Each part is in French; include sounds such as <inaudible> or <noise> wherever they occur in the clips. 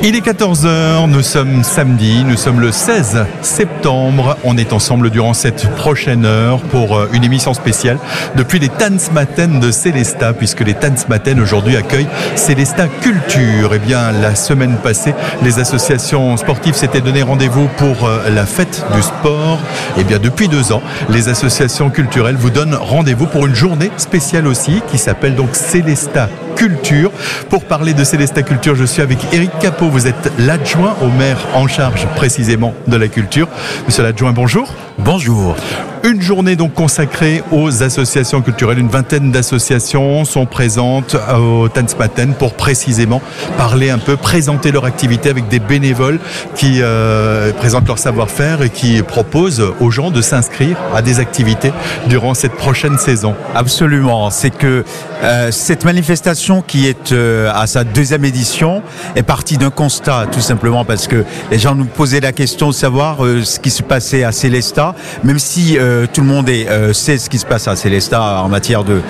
Il est 14h, nous sommes samedi, nous sommes le 16 septembre. On est ensemble durant cette prochaine heure pour euh, une émission spéciale depuis les Tanzmatten de Célesta, puisque les Tanzmatten aujourd'hui accueillent Célesta Culture. Eh bien, la semaine passée, les associations sportives s'étaient donné rendez-vous pour euh, la fête du sport. Eh bien, depuis deux ans, les associations culturelles vous donnent rendez-vous pour une journée spéciale aussi qui s'appelle donc Célesta Culture. Pour parler de Célesta Culture, je suis avec Eric Capot. Vous êtes l'adjoint au maire en charge précisément de la culture. Monsieur l'adjoint, bonjour. Bonjour. Une journée donc consacrée aux associations culturelles. Une vingtaine d'associations sont présentes au Tanzmatten pour précisément parler un peu, présenter leur activité avec des bénévoles qui euh, présentent leur savoir-faire et qui proposent aux gens de s'inscrire à des activités durant cette prochaine saison. Absolument. C'est que euh, cette manifestation qui est euh, à sa deuxième édition est partie d'un constat, tout simplement parce que les gens nous posaient la question de savoir euh, ce qui se passait à Même si euh, tout le monde est, euh, sait ce qui se passe à Célesta en matière de,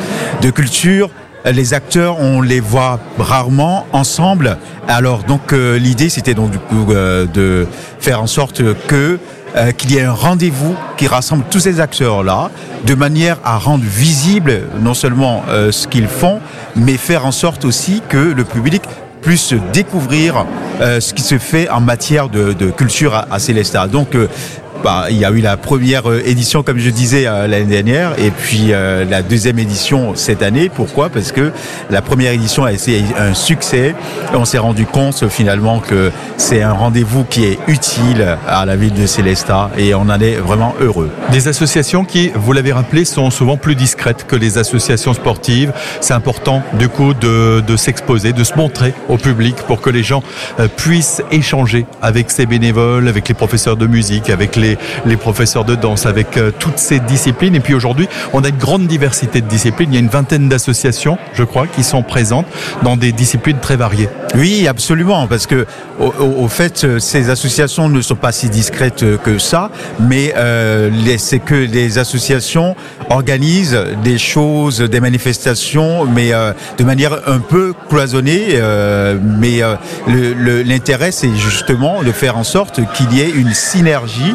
culture. Les acteurs, on les voit rarement ensemble. Alors donc euh, l'idée, c'était donc du coup euh, de faire en sorte que euh, qu'il y ait un rendez-vous qui rassemble tous ces acteurs-là, de manière à rendre visible non seulement euh, ce qu'ils font, mais faire en sorte aussi que le public puisse découvrir euh, ce qui se fait en matière de, culture à, à Célestat. Donc euh, bah, il y a eu la première euh, édition, comme je disais, euh, l'année dernière, et puis euh, la deuxième édition cette année. Pourquoi? Parce que la première édition a été un succès. On s'est rendu compte finalement que c'est un rendez-vous qui est utile à la ville de Célestat, et on en est vraiment heureux. Des associations qui, vous l'avez rappelé, sont souvent plus discrètes que les associations sportives. C'est important du coup de, de s'exposer, de se montrer au public pour que les gens puissent échanger avec ces bénévoles, avec les professeurs de musique, avec les, les professeurs de danse, avec euh, toutes ces disciplines. Et puis aujourd'hui, on a une grande diversité de disciplines. Il y a une vingtaine d'associations, je crois, qui sont présentes dans des disciplines très variées. Oui, absolument, parce que au, au- fait, euh, ces associations ne sont pas si discrètes euh, que ça, mais euh, les- c'est que les associations organisent des choses, des manifestations, mais euh, de manière un peu cloisonnée. euh, mais l'intérêt, c'est justement de faire en sorte qu'il y ait une synergie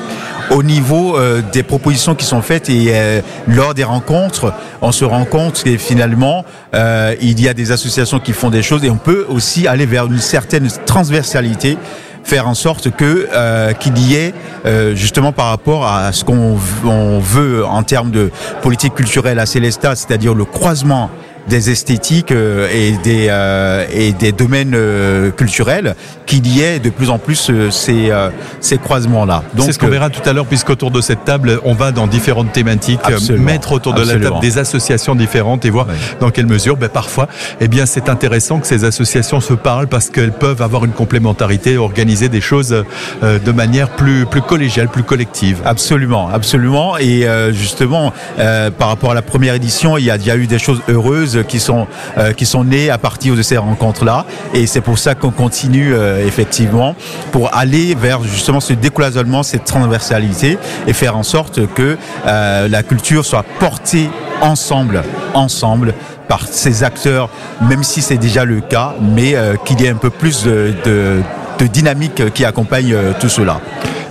au niveau euh, des propositions qui sont faites et euh, lors des rencontres, on se rend compte que finalement, euh, il y a des associations qui font des choses et on peut aussi aller vers une certaine transversalité faire en sorte que qu'il y ait justement par rapport à ce qu'on veut en termes de politique culturelle à Célestat, c'est-à-dire le croisement des esthétiques euh, et des euh, et des domaines euh, culturels qu'il y ait de plus en plus euh, ces euh, ces croisements là. C'est ce qu'on verra tout à l'heure, puisqu'autour de cette table, on va dans différentes thématiques, mettre autour de la table des associations différentes et voir dans quelle mesure, ben, parfois, eh bien, c'est intéressant que ces associations se parlent parce qu'elles peuvent avoir une complémentarité, organiser des choses euh, de manière plus, plus collégiale, plus collective. Absolument, absolument. Et euh, justement, euh, par rapport à la première édition, il y a déjà eu des choses heureuses qui sont euh, qui sont nées à partir de ces rencontres-là. Et c'est pour ça qu'on continue euh, effectivement pour aller vers justement ce décloisonnement, cette transversalité et faire en sorte que euh, la culture soit portée ensemble, ensemble par ces acteurs, même si c'est déjà le cas, mais qu'il y ait un peu plus de, dynamique qui accompagne tout cela.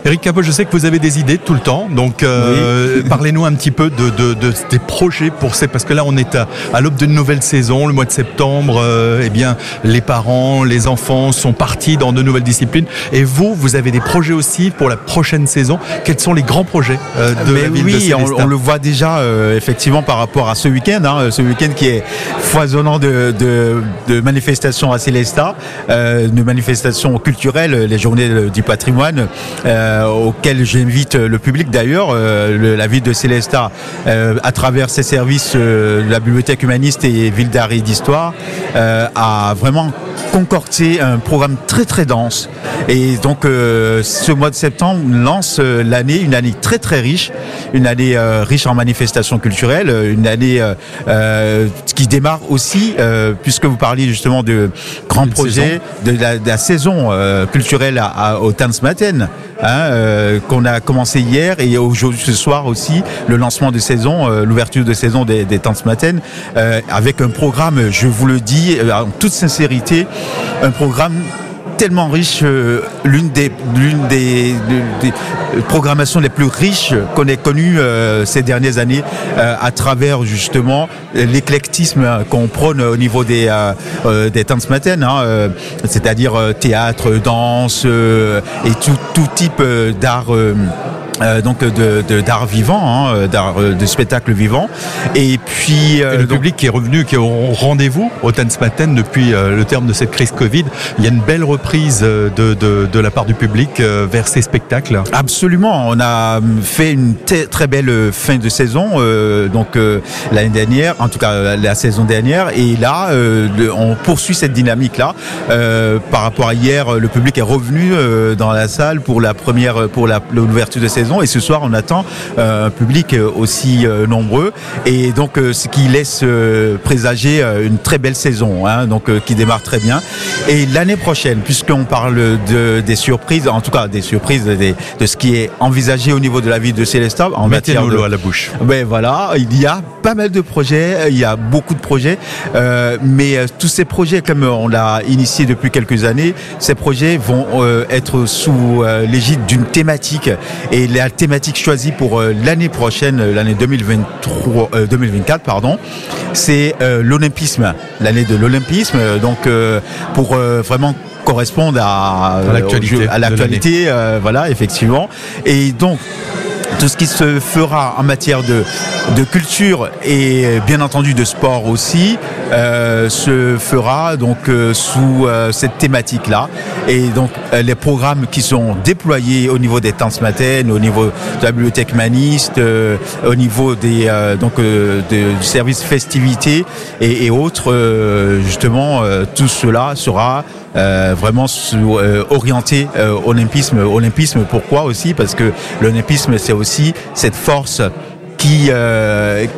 Eric Capot, je sais que vous avez des idées tout le temps, donc euh, <laughs> parlez-nous un petit peu de, de- de- des projets pour ces, parce que là on est à, à l'aube d'une nouvelle saison, le mois de septembre, euh, eh bien les parents, les enfants sont partis dans de nouvelles disciplines, et vous, vous avez des projets aussi pour la prochaine saison. Quels sont les grands projets euh, de Mais la ville oui, de on, on le voit déjà euh, effectivement par rapport à ce week-end, hein, ce week-end qui est foisonnant de, de, de manifestations à Célestat, euh, de manifestations culturelles, les journées du patrimoine, euh, auxquelles j'invite le public. D'ailleurs, euh, la ville de Célestat, euh, à travers ses services, euh, la bibliothèque humaniste et ville d'art et d'histoire, euh, a vraiment concocté un programme très très dense. Et donc euh, ce mois de septembre lance euh, l'année, une année très très riche, une année euh, riche en manifestations culturelles, euh, une année euh, euh, qui démarre aussi, euh, puisque vous parliez justement de grands projets, de la, de la saison euh, culturelle à, à- au Tanzmatten, hein, euh, qu'on a commencé hier et aujourd'hui ce soir aussi le lancement de saison, euh, l'ouverture de saison des, des Tanzmatten, euh, avec un programme, je vous le dis euh, en toute sincérité, un programme tellement riche, l'une des, l'une des, programmations les plus riches qu'on ait connues ces dernières années à travers justement l'éclectisme qu'on prône au niveau des, des temps ce matin, hein, c'est-à-dire théâtre, danse et tout, tout type d'art euh, donc de d'art vivant, hein, euh, d'art euh, de spectacle vivant. Et puis le public qui est revenu, qui est au rendez-vous au Tanzmatten depuis le terme de cette crise Covid. Il y a une belle reprise de, de, de la part du public vers ces spectacles. Absolument, on a fait une très belle fin de saison, donc l'année dernière, en tout cas la saison dernière, et là on poursuit cette dynamique là. par rapport à hier, le public est revenu dans la salle pour la première, pour l'ouverture de saison et ce soir, on attend euh, un public euh, aussi euh, nombreux. Et donc, ce qui laisse présager une très belle saison, hein, donc qui démarre très bien. Et l'année prochaine, puisqu'on parle de, des surprises, en tout cas des surprises de ce qui est envisagé au niveau de la ville de Célestat en matière de à la bouche. Ben voilà, il y a pas mal de projets, il y a beaucoup de projets, mais tous ces projets, comme on l'a initié depuis quelques années, ces projets vont être sous l'égide d'une thématique et la thématique choisie pour euh, l'année prochaine, euh, l'année 2023, 2024, euh, pardon, c'est l'olympisme, l'année de l'olympisme. Donc pour vraiment correspondre à, à l'actualité, voilà, effectivement. Et donc tout ce qui se fera en matière de, de culture et bien entendu de sport aussi euh, se fera donc euh, sous euh, cette thématique là et donc les programmes qui sont déployés au niveau des temps matin, au niveau de la bibliothèque maniste, au niveau des donc du service et autres justement tout cela sera euh, vraiment euh, orienté euh, olympisme. Olympisme, pourquoi aussi? Parce que l'olympisme, c'est aussi cette force qui,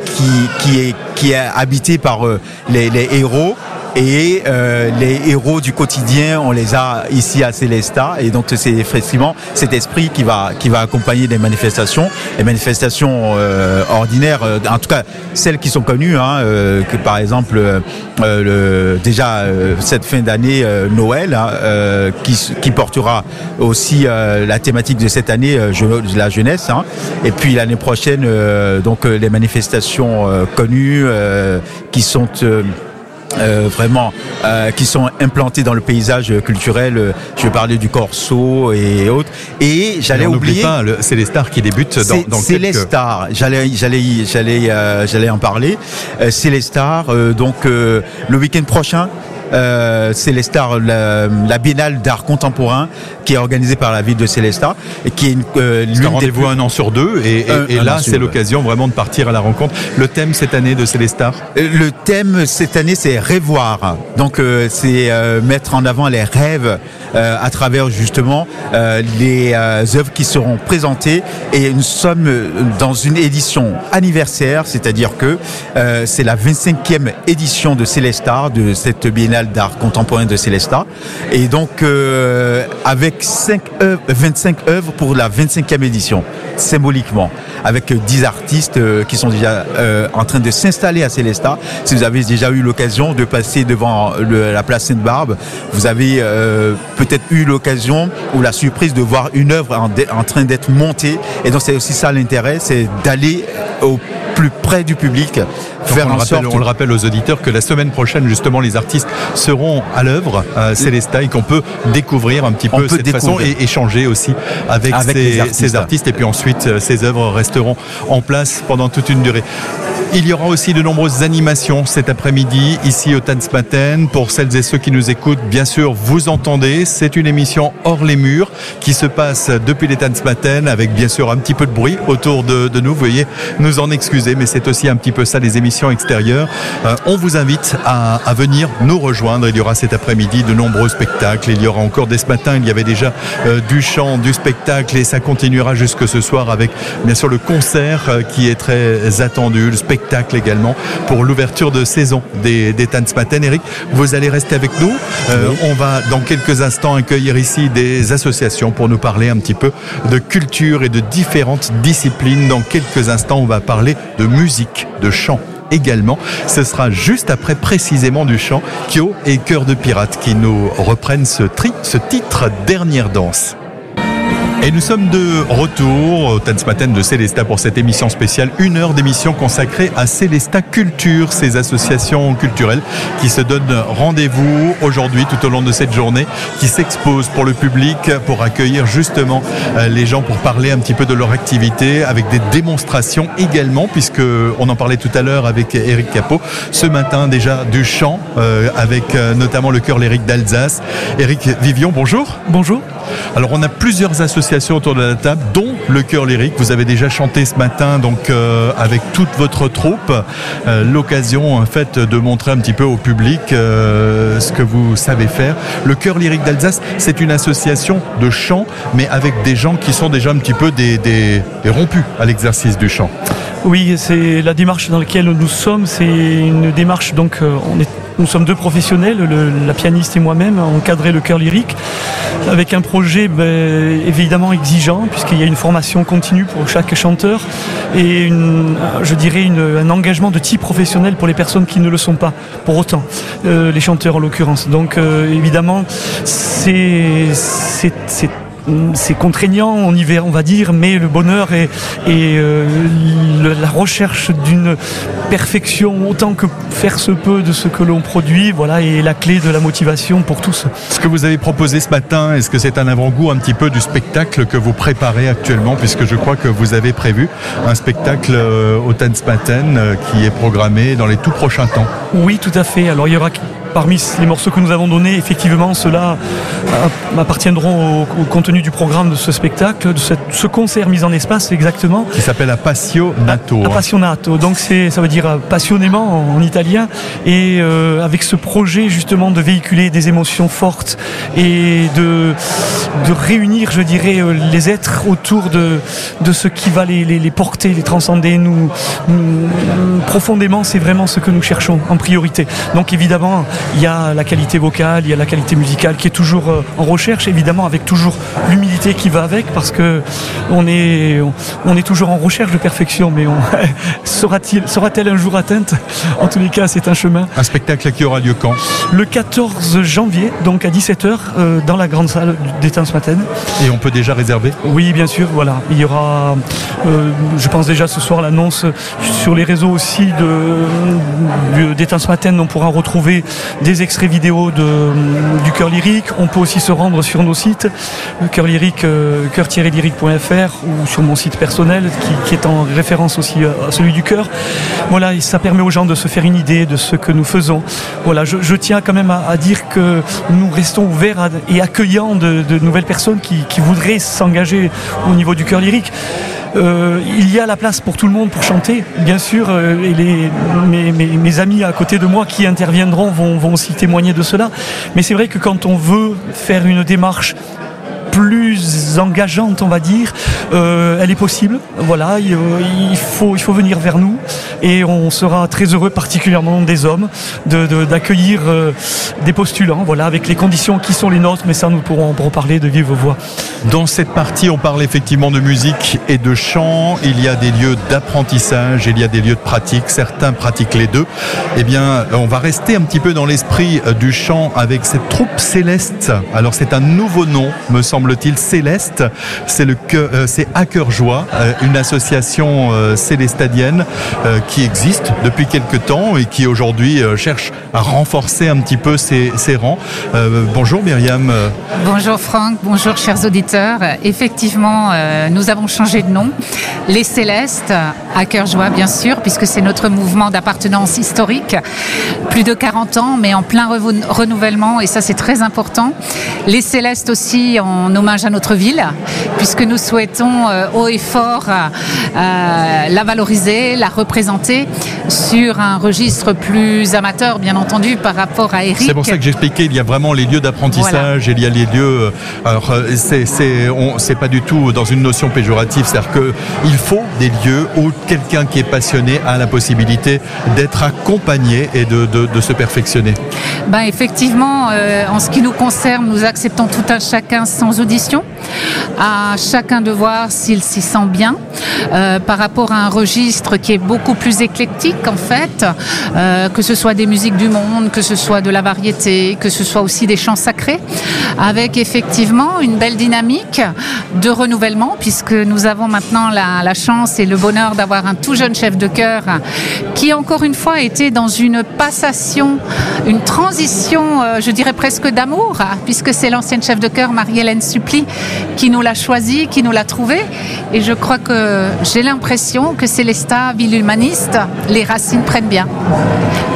qui, qui, est, qui est habitée par les, les héros et euh, les héros du quotidien, on les a ici à Célestat. Et donc c'est effectivement cet esprit qui va qui va accompagner les manifestations, les manifestations euh, ordinaires, euh, en tout cas celles qui sont connues, hein, que par exemple le, déjà cette fin d'année Noël, hein, qui, qui portera aussi la thématique de cette année, la jeunesse. Hein. et puis l'année prochaine, donc les manifestations connues qui sont euh, vraiment euh, qui sont implantés dans le paysage culturel. Je parler du Corso et autres. Et j'allais oublier. pas, c'est les stars qui débutent dans, dans C'est les stars. J'allais, j'allais, j'allais, euh, j'allais en parler. c'est les stars. donc le week-end prochain, euh, Célestar, la, la Biennale d'art contemporain qui est organisée par la ville de Célestat et qui est une euh, un rendez-vous un an sur deux et, et, là c'est l'occasion vraiment de partir à la rencontre. Le thème cette année de Célestar euh, Le thème cette année c'est rêvoir. Donc euh, c'est mettre en avant les rêves à travers justement les œuvres qui seront présentées et nous sommes dans une édition anniversaire, c'est-à-dire que c'est la 25e édition de Célestar de cette Biennale d'art contemporain de Célestat. Et donc, euh, avec 5 25 œuvres pour la 25e édition, symboliquement, avec 10 artistes euh, qui sont déjà euh, en train de s'installer à Célestat. Si vous avez déjà eu l'occasion de passer devant la place Sainte-Barbe, vous avez peut-être eu l'occasion ou la surprise de voir une œuvre en train d'être montée. Et donc, c'est aussi ça l'intérêt, c'est d'aller au plus près du public. Faire on, le rappelle, on le rappelle aux auditeurs que la semaine prochaine, justement, les artistes seront à l'œuvre à Célestat et qu'on peut découvrir un petit peu cette façon et échanger aussi avec, ces, artistes. Et puis ensuite, euh, ces œuvres resteront en place pendant toute une durée. Il y aura aussi de nombreuses animations cet après-midi ici au Tanzmatten. Pour celles et ceux qui nous écoutent, bien sûr, vous entendez, c'est une émission hors les murs qui se passe depuis les Tanzmatten avec bien sûr un petit peu de bruit autour de, de nous. Vous voyez, nous en mais c'est aussi un petit peu ça les émissions extérieures. Euh, on vous invite à, à, venir nous rejoindre. Il y aura cet après-midi de nombreux spectacles. Il y aura encore dès ce matin, il y avait déjà euh, du chant, du spectacle et ça continuera jusque ce soir avec bien sûr le concert euh, qui est très attendu, le spectacle également pour l'ouverture de saison des, des Tanzmatten. Eric, vous allez rester avec nous. On va dans quelques instants accueillir ici des associations pour nous parler un petit peu de culture et de différentes disciplines. Dans quelques instants, on va parler de musique, de chant également. Ce sera juste après précisément du chant Kyo et Cœur de Pirate qui nous reprennent ce, ce titre Dernière danse. Et nous sommes de retour au Tanzmatten de Célesta pour cette émission spéciale, une heure d'émission consacrée à Célesta Culture, ces associations culturelles qui se donnent rendez-vous aujourd'hui tout au long de cette journée, qui s'exposent pour le public, pour accueillir justement euh, les gens pour parler un petit peu de leur activité, avec des démonstrations également, puisque on en parlait tout à l'heure avec Eric Capot, ce matin déjà du chant, euh, avec euh, notamment le chœur lyrique d'Alsace. Eric Vivion, bonjour. Bonjour. Alors on a plusieurs associations autour de la table, dont le chœur lyrique. Vous avez déjà chanté ce matin, donc euh, avec toute votre troupe. Euh, L'occasion en fait de montrer un petit peu au public euh, ce que vous savez faire. Le chœur lyrique d'Alsace, c'est une association de chant, mais avec des gens qui sont déjà un petit peu des, des, rompus à l'exercice du chant. Oui, c'est la démarche dans laquelle nous sommes. C'est une démarche donc on est nous sommes deux professionnels, la pianiste et moi-même, encadrer le chœur lyrique avec un projet ben, évidemment exigeant puisqu'il y a une formation continue pour chaque chanteur et je dirais un engagement de type professionnel pour les personnes qui ne le sont pas pour autant, euh, les chanteurs en l'occurrence. Donc euh, évidemment c'est c'est contraignant, on y on va dire, mais le bonheur et, et euh, le, la recherche d'une perfection autant que faire se peut de ce que l'on produit, voilà, est la clé de la motivation pour tous. Ce que vous avez proposé ce matin, est-ce que c'est un avant-goût un petit peu du spectacle que vous préparez actuellement, puisque je crois que vous avez prévu un spectacle euh, au Tanzmatten euh, qui est programmé dans les tout prochains temps? Oui, tout à fait. Alors il y aura parmi les morceaux que nous avons donnés, effectivement, ceux-là appartiendront au, au, contenu du programme de ce spectacle, de cette, ce concert mis en espace exactement. Qui s'appelle Appassionato. Appassionato. Donc c'est, ça veut dire passionnément en, en italien. Et euh, avec ce projet justement de véhiculer des émotions fortes et de, de réunir, je dirais, euh, les êtres autour de, de ce qui va les, les, les porter, les transcender. Nous, nous profondément, c'est vraiment ce que nous cherchons en priorité. Donc évidemment, il y a la qualité vocale, il y a la qualité musicale qui est toujours euh, en recherche, évidemment avec toujours l'humilité qui va avec, parce que on est, on est toujours en recherche de perfection, mais <laughs> sera-t-il, sera-t-elle un jour atteinte? En tous les cas, c'est un chemin. Un spectacle qui aura lieu quand? Le 14 janvier, donc à 17h, euh, dans la grande salle d'Étain ce matin. Et on peut déjà réserver? Oui, bien sûr, voilà. Il y aura, euh, je pense déjà ce soir, l'annonce sur les réseaux aussi de, d'Étain ce matin, on pourra retrouver des extraits vidéo du cœur lyrique. On peut aussi se rendre sur nos sites, cœur lyrique, euh, cœur-lyrique.fr ou sur mon site personnel qui, est en référence aussi à celui du cœur. Voilà, ça permet aux gens de se faire une idée de ce que nous faisons. Voilà, je, tiens quand même à, dire que nous restons ouverts et accueillants de, de, nouvelles personnes qui, qui voudraient s'engager au niveau du cœur lyrique. Euh, il y a la place pour tout le monde pour chanter, bien sûr, euh, et les, mes, amis à côté de moi qui interviendront vont aussi témoigner de cela. Mais c'est vrai que quand on veut faire une démarche plus engageante, on va dire, euh, elle est possible. Voilà, il, il, faut, il faut venir vers nous et on sera très heureux, particulièrement des hommes, d'accueillir de, de, euh, des postulants, voilà, avec les conditions qui sont les nôtres, mais ça nous pourrons en parler de vive voix. Dans cette partie, on parle effectivement de musique et de chant. Il y a des lieux d'apprentissage, il y a des lieux de pratique. Certains pratiquent les deux. Eh bien, on va rester un petit peu dans l'esprit du chant avec cette troupe céleste. Alors, c'est un nouveau nom, me semble-t-il, Céleste. Euh, c'est à cœur joie, euh, une association euh, célestadienne qui existe depuis quelques temps et qui aujourd'hui cherche à renforcer un petit peu ses, rangs. bonjour Myriam. Bonjour Franck, bonjour chers auditeurs. Effectivement, nous avons changé de nom. Les Célestes, à cœur joie bien sûr, puisque c'est notre mouvement d'appartenance historique. Plus de 40 ans, mais en plein renouvellement, et ça c'est très important. Les Célestes aussi en hommage à notre ville, puisque nous souhaitons euh, haut et fort euh, la valoriser, la représenter sur un registre plus amateur, bien entendu, par rapport à Eric. C'est pour ça que j'expliquais, il y a vraiment les lieux d'apprentissage, voilà. il y a les lieux. Alors, c'est pas du tout dans une notion péjorative, c'est-à-dire qu'il faut des lieux où quelqu'un qui est passionné a la possibilité d'être accompagné et de, de, de, se perfectionner. Ben effectivement, euh, en ce qui nous concerne, nous acceptons tout un chacun sans À chacun de voir s'il s'y sent bien. Euh, par rapport à un registre qui est beaucoup plus éclectique en fait, euh, que ce soit des musiques du monde, que ce soit de la variété, que ce soit aussi des chants sacrés, avec effectivement une belle dynamique de renouvellement puisque nous avons maintenant la, la chance et le bonheur d'avoir un tout jeune chef de chœur qui encore une fois était dans une passation, une transition, euh, je dirais presque d'amour, puisque c'est l'ancienne chef de chœur Marie-Hélène Supply qui nous l'a choisi, qui nous l'a trouvé. Et je crois que j'ai l'impression que Célesta, ville humaniste, les racines prennent bien.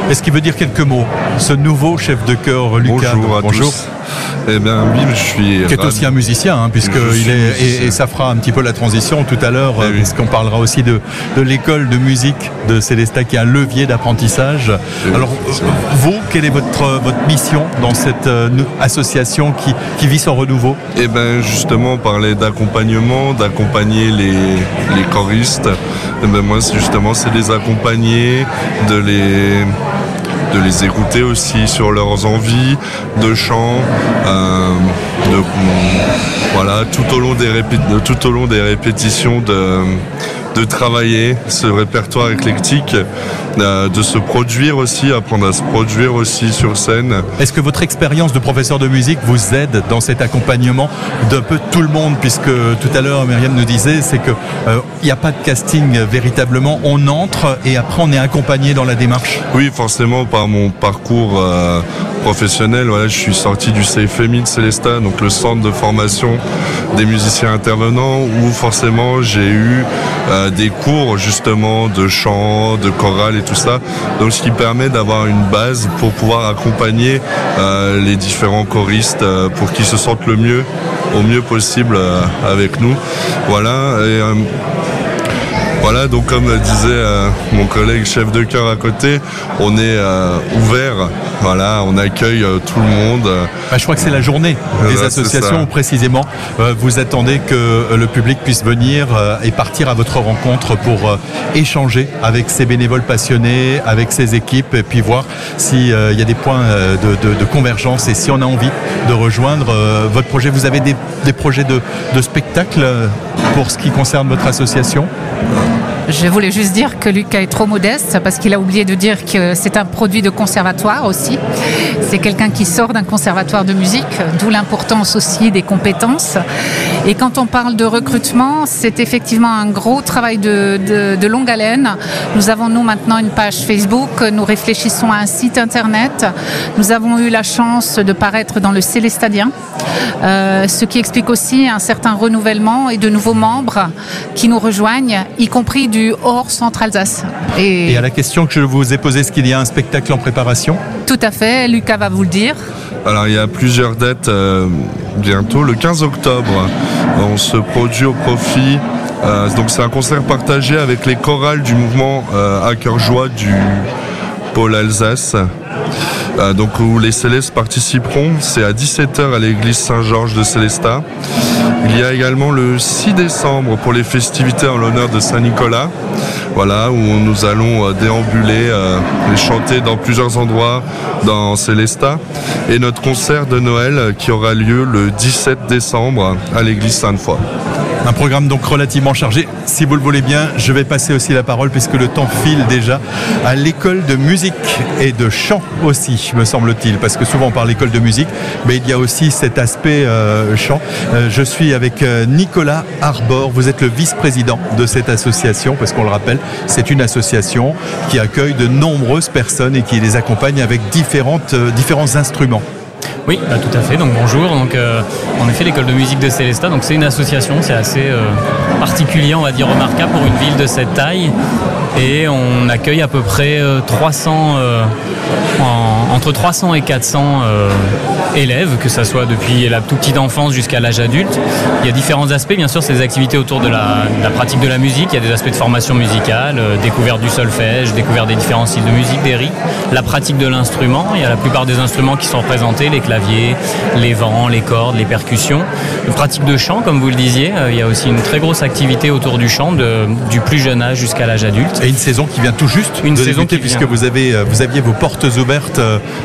Est-ce qu'il veut dire quelques mots Ce nouveau chef de chœur, Lucas? Bonjour à Bonjour. tous. Eh bien, oui, je suis. Qui est aussi un musicien, hein, puisque il est, et, et ça fera un petit peu la transition tout à l'heure, Eh euh, oui. puisqu'on parlera aussi de, de l'école de musique de Célesta, qui est un levier d'apprentissage. oui, Alors, euh, vous, quelle est votre, votre mission dans cette euh, association qui, qui vit son renouveau? Eh bien, justement, parler d'accompagnement, d'accompagner les, les choristes. Eh ben, moi, justement, c'est les accompagner, de les de les écouter aussi sur leurs envies de chant, euh, voilà, tout au long des, tout au long des répétitions de, de travailler ce répertoire éclectique, euh, de se produire aussi, apprendre à se produire aussi sur scène. Est-ce que votre expérience de professeur de musique vous aide dans cet accompagnement d'un peu tout le monde? Puisque tout à l'heure, Myriam nous disait, c'est que euh, il n'y a pas de casting euh, véritablement. On entre et après on est accompagné dans la démarche. Oui, forcément, par mon parcours euh, professionnel, voilà, je suis sorti du CFMI de Célestat, donc le centre de formation des musiciens intervenants, où forcément j'ai eu euh, des cours justement de chant, de chorale et tout ça, donc ce qui permet d'avoir une base pour pouvoir accompagner euh, les différents choristes euh, pour qu'ils se sentent le mieux, au mieux possible avec nous. Voilà. Voilà, donc comme disait euh, mon collègue chef de chœur à côté, on est euh, ouvert, voilà, on accueille euh, tout le monde. Bah, je crois que c'est la journée des Voilà, associations où précisément. Vous attendez que le public puisse venir et partir à votre rencontre pour échanger avec ces bénévoles passionnés, avec ces équipes et puis voir s'il y a des points de, de- de convergence et si on a envie de rejoindre votre projet. Vous avez des, des projets de, de spectacle pour ce qui concerne votre association? Je voulais juste dire que Lucas est trop modeste parce qu'il a oublié de dire que c'est un produit de conservatoire aussi. C'est quelqu'un qui sort d'un conservatoire de musique, d'où l'importance aussi des compétences. Et quand on parle de recrutement, c'est effectivement un gros travail de, de- longue haleine. Nous avons nous maintenant une page Facebook, nous réfléchissons à un site internet. Nous avons eu la chance de paraître dans le Célestadien, euh, ce qui explique aussi un certain renouvellement et de nouveaux membres qui nous rejoignent, y compris du hors centre-Alsace. Et, Et à la question que je vous ai posée, est-ce qu'il y a un spectacle en préparation? Tout à fait, Lucas va vous le dire. Alors il y a plusieurs dates euh, bientôt. Le 15 octobre, on se produit au profit. euh, donc c'est un concert partagé avec les chorales du mouvement euh, à cœur joie du pôle Alsace. Euh, donc où les Célestes participeront, c'est à 17h à l'église Saint-Georges de Célestat. Il y a également le 6 décembre pour les festivités en l'honneur de Saint-Nicolas, voilà, où nous allons euh, déambuler euh, et chanter dans plusieurs endroits dans Célestat. Et notre concert de Noël euh, qui aura lieu le 17 décembre à l'église Sainte-Foy. Un programme donc relativement chargé. Si vous le voulez bien, je vais passer aussi la parole puisque le temps file déjà à l'école de musique et de chant aussi, me semble-t-il, parce que souvent on parle d'école de musique, mais il y a aussi cet aspect euh, chant. Euh, je suis avec euh, Nicolas Arbor. Vous êtes le vice-président de cette association, parce qu'on le rappelle, c'est une association qui accueille de nombreuses personnes et qui les accompagne avec différents instruments. Oui, bah, tout à fait. Donc bonjour. Donc euh, en effet, l'école de musique de Célestat. Donc c'est une association, c'est assez euh, particulier, on va dire remarquable pour une ville de cette taille. Et on accueille à peu près euh, 300, euh, en- entre 300 et 400 euh, élèves, que ça soit depuis la toute petite enfance jusqu'à l'âge adulte. Il y a différents aspects, bien sûr, c'est des activités autour de la, de la pratique de la musique. Il y a des aspects de formation musicale, euh, découverte du solfège, découverte des différents styles de musique, des rythmes, la pratique de l'instrument. Il y a la plupart des instruments qui sont représentés, les claviers, les vents, les cordes, les percussions. Une pratique de chant, comme vous le disiez. Euh, Il y a aussi une très grosse activité autour du chant, de- du plus jeune âge jusqu'à l'âge adulte. Et une saison qui vient tout juste Une de saison débuter, qui puisque vous avez vous aviez vos portes ouvertes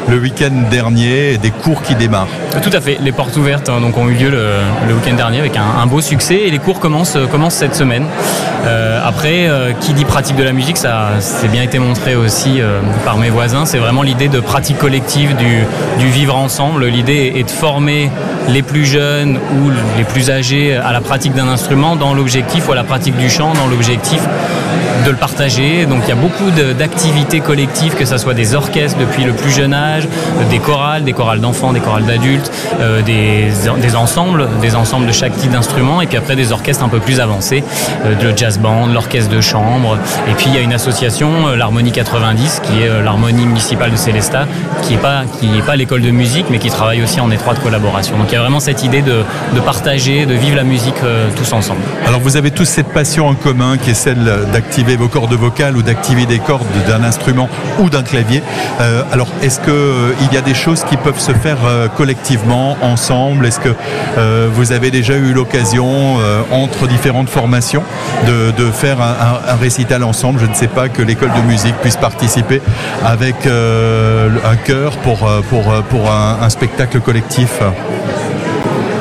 le week-end dernier, des cours qui démarrent. Tout à fait, les portes ouvertes hein, donc, ont eu lieu le, week-end dernier avec un, beau succès et les cours commencent, commencent cette semaine. après, qui dit pratique de la musique, ça c'est bien été montré aussi par mes voisins, c'est vraiment l'idée de pratique collective, du vivre ensemble. L'idée est de former les plus jeunes ou les plus âgés à la pratique d'un instrument dans l'objectif ou à la pratique du chant dans l'objectif de le partager. Donc il y a beaucoup d'activités collectives, que ce soit des orchestres depuis le plus jeune âge, des chorales, des chorales d'enfants, des chorales d'adultes, euh, des, ensembles, des ensembles de chaque type d'instrument, et puis après des orchestres un peu plus avancés, euh, le jazz band, l'orchestre de chambre. Et puis il y a une association, euh, l'Harmonie 90, qui est l'Harmonie municipale de Célestat, qui n'est pas, qui pas l'école de musique, mais qui travaille aussi en étroite collaboration. Donc il y a vraiment cette idée de, de partager, de vivre la musique tous ensemble. Alors vous avez tous cette passion en commun qui est celle d'activer vos cordes vocales ou d'activer des cordes d'un instrument ou d'un clavier. Euh, alors, est-ce qu'il euh, y a des choses qui peuvent se faire euh, collectivement, ensemble? Est-ce que vous avez déjà eu l'occasion, entre différentes formations, de, faire un, récital ensemble? Je ne sais pas, que l'école de musique puisse participer avec un chœur pour, pour, pour un, spectacle collectif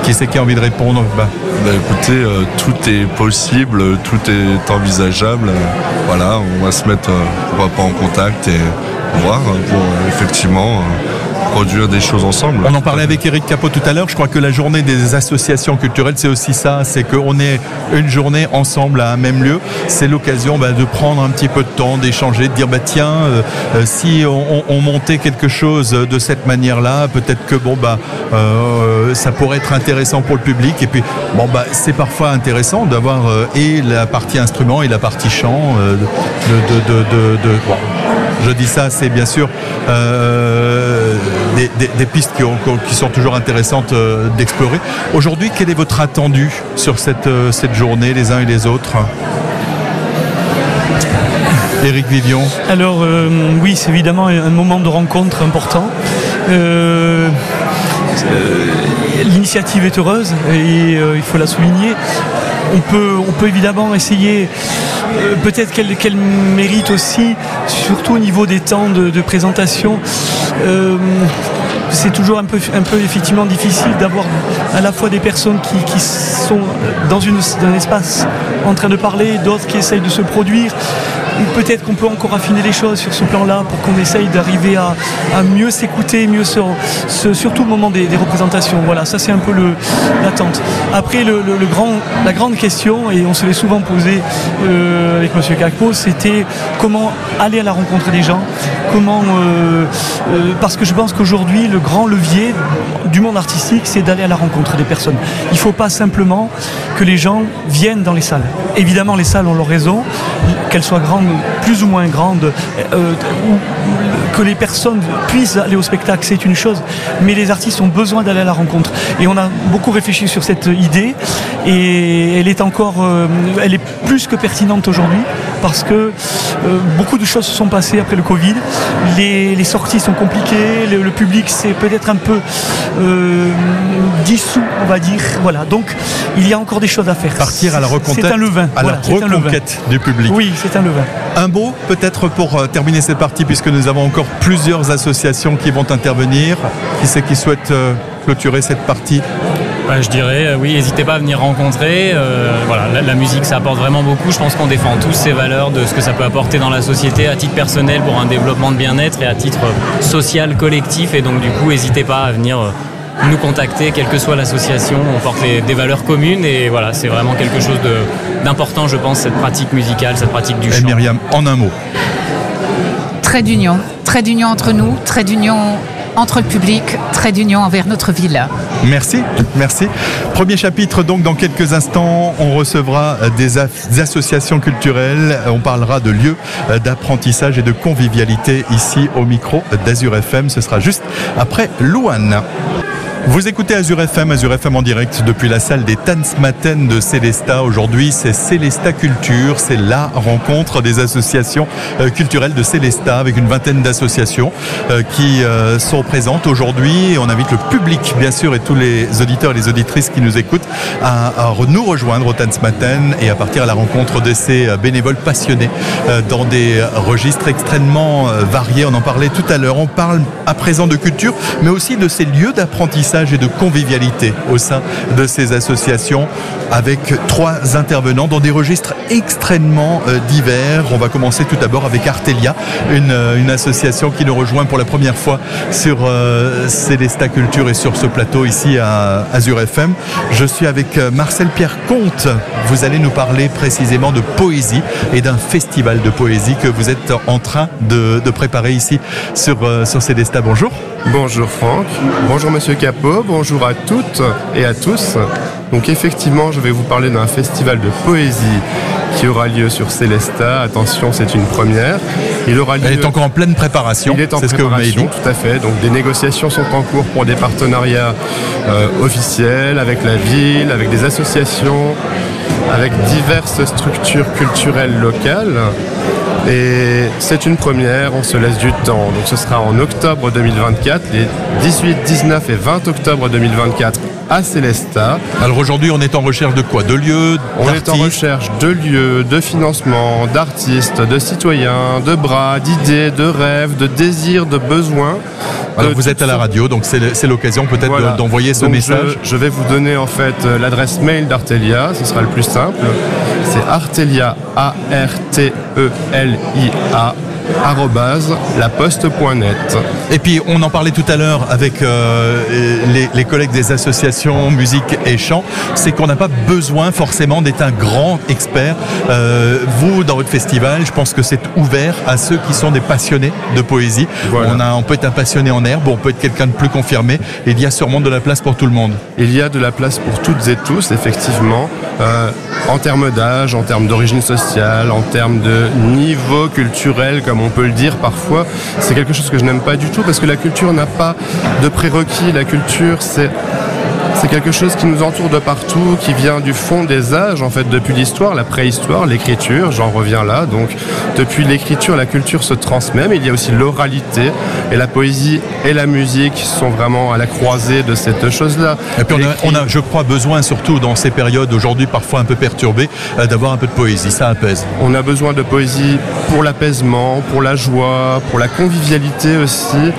qui c'est qui a envie de répondre bah. Bah, écoutez, euh, tout est possible, tout est envisageable. voilà, on va se mettre, euh, on va pas en contact et voir pour effectivement produire des choses ensemble. On en parlait avec Eric Capot tout à l'heure. Je crois que la journée des associations culturelles, c'est aussi ça. C'est qu'on est une journée ensemble à un même lieu. C'est l'occasion bah, de prendre un petit peu de temps, d'échanger, de dire bah tiens, euh, euh, si on, montait quelque chose de cette manière-là, peut-être que bon bah euh, ça pourrait être intéressant pour le public. Et puis bon bah c'est parfois intéressant d'avoir et la partie instrument et la partie chant de, de, de, je dis ça, c'est bien sûr euh, des, pistes qui, sont toujours intéressantes euh, d'explorer. Aujourd'hui, quel est votre attendu sur cette, euh, cette journée, les uns et les autres? Éric Vivion Alors oui, c'est évidemment un moment de rencontre important. L'initiative est heureuse et il faut la souligner. On peut, évidemment essayer euh, peut-être qu'elle mérite aussi, surtout au niveau des temps de, présentation. Euh, c'est toujours un peu, un peu effectivement difficile d'avoir à la fois des personnes qui, sont dans un espace en train de parler, d'autres qui essayent de se produire. Peut-être qu'on peut encore affiner les choses sur ce plan-là pour qu'on essaye d'arriver à, mieux s'écouter, mieux se, surtout au moment des, représentations. Voilà, ça c'est un peu l'attente. Après, la grande question, et on se l'est souvent posé euh, avec M. Cacpo, c'était comment aller à la rencontre des gens, comment, euh, euh, parce que je pense qu'aujourd'hui, le grand levier du monde artistique, c'est d'aller à la rencontre des personnes. Il ne faut pas simplement que les gens viennent dans les salles. Évidemment, les salles ont leur raison, qu'elles soient grandes, plus ou moins grandes, euh, que les personnes puissent aller au spectacle, c'est une chose, mais les artistes ont besoin d'aller à la rencontre. Et on a beaucoup réfléchi sur cette idée, et elle est encore, euh, elle est plus que pertinente aujourd'hui, parce que euh, beaucoup de choses se sont passées après le Covid. Les, sorties sont compliquées, le, public s'est peut-être un peu dissous, on va dire. Voilà, donc il y a encore des choses à faire. Partir à la reconquête, un levain. À la reconquête du public. Oui, c'est un levain. Un mot peut-être pour euh, terminer cette partie, puisque nous avons encore plusieurs associations qui vont intervenir. Qui c'est qui souhaite euh, clôturer cette partie bah, je dirais euh, oui, n'hésitez pas à venir rencontrer. voilà, la, musique, ça apporte vraiment beaucoup. Je pense qu'on défend tous ces valeurs de ce que ça peut apporter dans la société à titre personnel pour un développement de bien-être et à titre social collectif. Et donc du coup, n'hésitez pas à venir nous contacter, quelle que soit l'association. On porte des valeurs communes et voilà, c'est vraiment quelque chose d'important, je pense, cette pratique musicale, cette pratique du et chant. Myriam, en un mot. Trait d'union, trait d'union entre nous, trait d'union entre le public, trait d'union envers notre ville. Merci, merci. Premier chapitre donc dans quelques instants, on recevra des, associations culturelles, on parlera de lieux d'apprentissage et de convivialité ici au micro d'Azur FM, ce sera juste après Louane. Vous écoutez Azure FM, Azure FM en direct depuis la salle des Tanzmatten de Célesta. Aujourd'hui, c'est Célesta Culture, c'est la rencontre des associations euh, culturelles de Célesta avec une vingtaine d'associations euh, qui euh, sont présentes aujourd'hui. On invite le public, bien sûr, et tous les auditeurs et les auditrices qui nous écoutent à, nous rejoindre au Tanzmatten et à partir à la rencontre de ces bénévoles passionnés dans des registres extrêmement variés. On en parlait tout à l'heure. On parle à présent de culture, mais aussi de ces lieux d'apprentissage et de convivialité au sein de ces associations avec trois intervenants dans des registres extrêmement euh, divers. On va commencer tout d'abord avec Artelia, une, euh, une, association qui nous rejoint pour la première fois sur euh, Célesta Culture et sur ce plateau ici à Azure FM. Je suis avec Marcel Pierre Comte. Vous allez nous parler précisément de poésie et d'un festival de poésie que vous êtes en train de, préparer ici sur, sur Célesta. Bonjour. Bonjour Franck. Bonjour Monsieur Bonjour à toutes et à tous. Donc effectivement, je vais vous parler d'un festival de poésie qui aura lieu sur Célesta. Attention, c'est une première. Il aura lieu. est encore en pleine préparation. Il est en préparation, tout à fait. Donc des négociations sont en cours pour des partenariats euh, officiels avec la ville, avec des associations, avec diverses structures culturelles locales. Et c'est une première, on se laisse du temps. Donc ce sera en octobre 2024, les 18, 19 et 20 octobre 2024 à Célesta. Alors aujourd'hui, on est en recherche de quoi? De lieux On est en recherche de lieux, de financement, d'artistes, de citoyens, de bras, d'idées, de rêves, de désirs, de besoins. Alors vous êtes à la radio, donc c'est l'occasion peut-être d'envoyer ce message. Je, je, vais vous donner en fait euh, l'adresse mail d'Artelia, ce sera le plus simple. C'est Artelia, A-R-T-E-L-I-A, laposte.net. Et puis on en parlait tout à l'heure avec euh, les, collègues des associations musique et chant, c'est qu'on n'a pas besoin forcément d'être un grand expert. Euh, vous, dans votre festival, je pense que c'est ouvert à ceux qui sont des passionnés de poésie. On, a, on peut être un passionné en herbe, on peut être quelqu'un de plus confirmé. il y a sûrement de la place pour tout le monde. Il y a de la place pour toutes et tous, effectivement, euh, en termes d'âge, en termes d'origine sociale, en termes de niveau culturel, comme on peut le dire parfois, c'est quelque chose que je n'aime pas du tout parce que la culture n'a pas de prérequis. La culture, c'est c'est quelque chose qui nous entoure de partout, qui vient du fond des âges, en fait, depuis l'histoire, la préhistoire, l'écriture, j'en reviens là. Donc, depuis l'écriture, la culture se transmet, mais il y a aussi l'oralité, et la poésie et la musique sont vraiment à la croisée de cette chose-là. Et puis, on a, je crois, besoin, surtout dans ces périodes aujourd'hui parfois un peu perturbées, euh, d'avoir un peu de poésie, ça apaise. On a besoin de poésie pour l'apaisement, pour la joie, pour la convivialité aussi,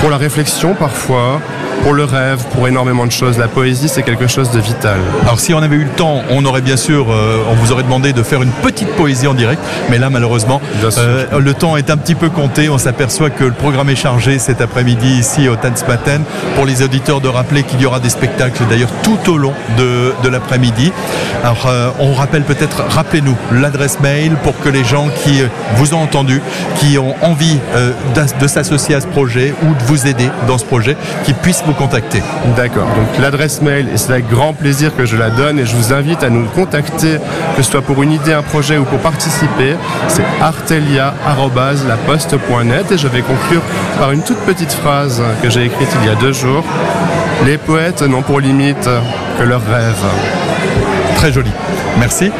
pour la réflexion parfois pour le rêve, pour énormément de choses. La poésie, c'est quelque chose de vital. Alors si on avait eu le temps, on aurait bien sûr, euh, on vous aurait demandé de faire une petite poésie en direct, mais là malheureusement, euh, le temps est un petit peu compté. On s'aperçoit que le programme est chargé cet après-midi ici au Tanzmatten. Pour les auditeurs de rappeler qu'il y aura des spectacles d'ailleurs tout au long de, de l'après-midi. Alors euh, on rappelle peut-être, rappelez-nous l'adresse mail pour que les gens qui vous ont entendu, qui ont envie de s'associer à ce projet ou de vous aider dans ce projet, qui puissent vous contacter. D'accord. Donc l'adresse mail, et c'est avec grand plaisir que je la donne, et je vous invite à nous contacter, que ce soit pour une idée, un projet ou pour participer. C'est artelia.laposte.net et je vais conclure par une toute petite phrase que j'ai écrite il y a deux jours. Les poètes n'ont pour limite que leurs rêves. Très joli. Merci.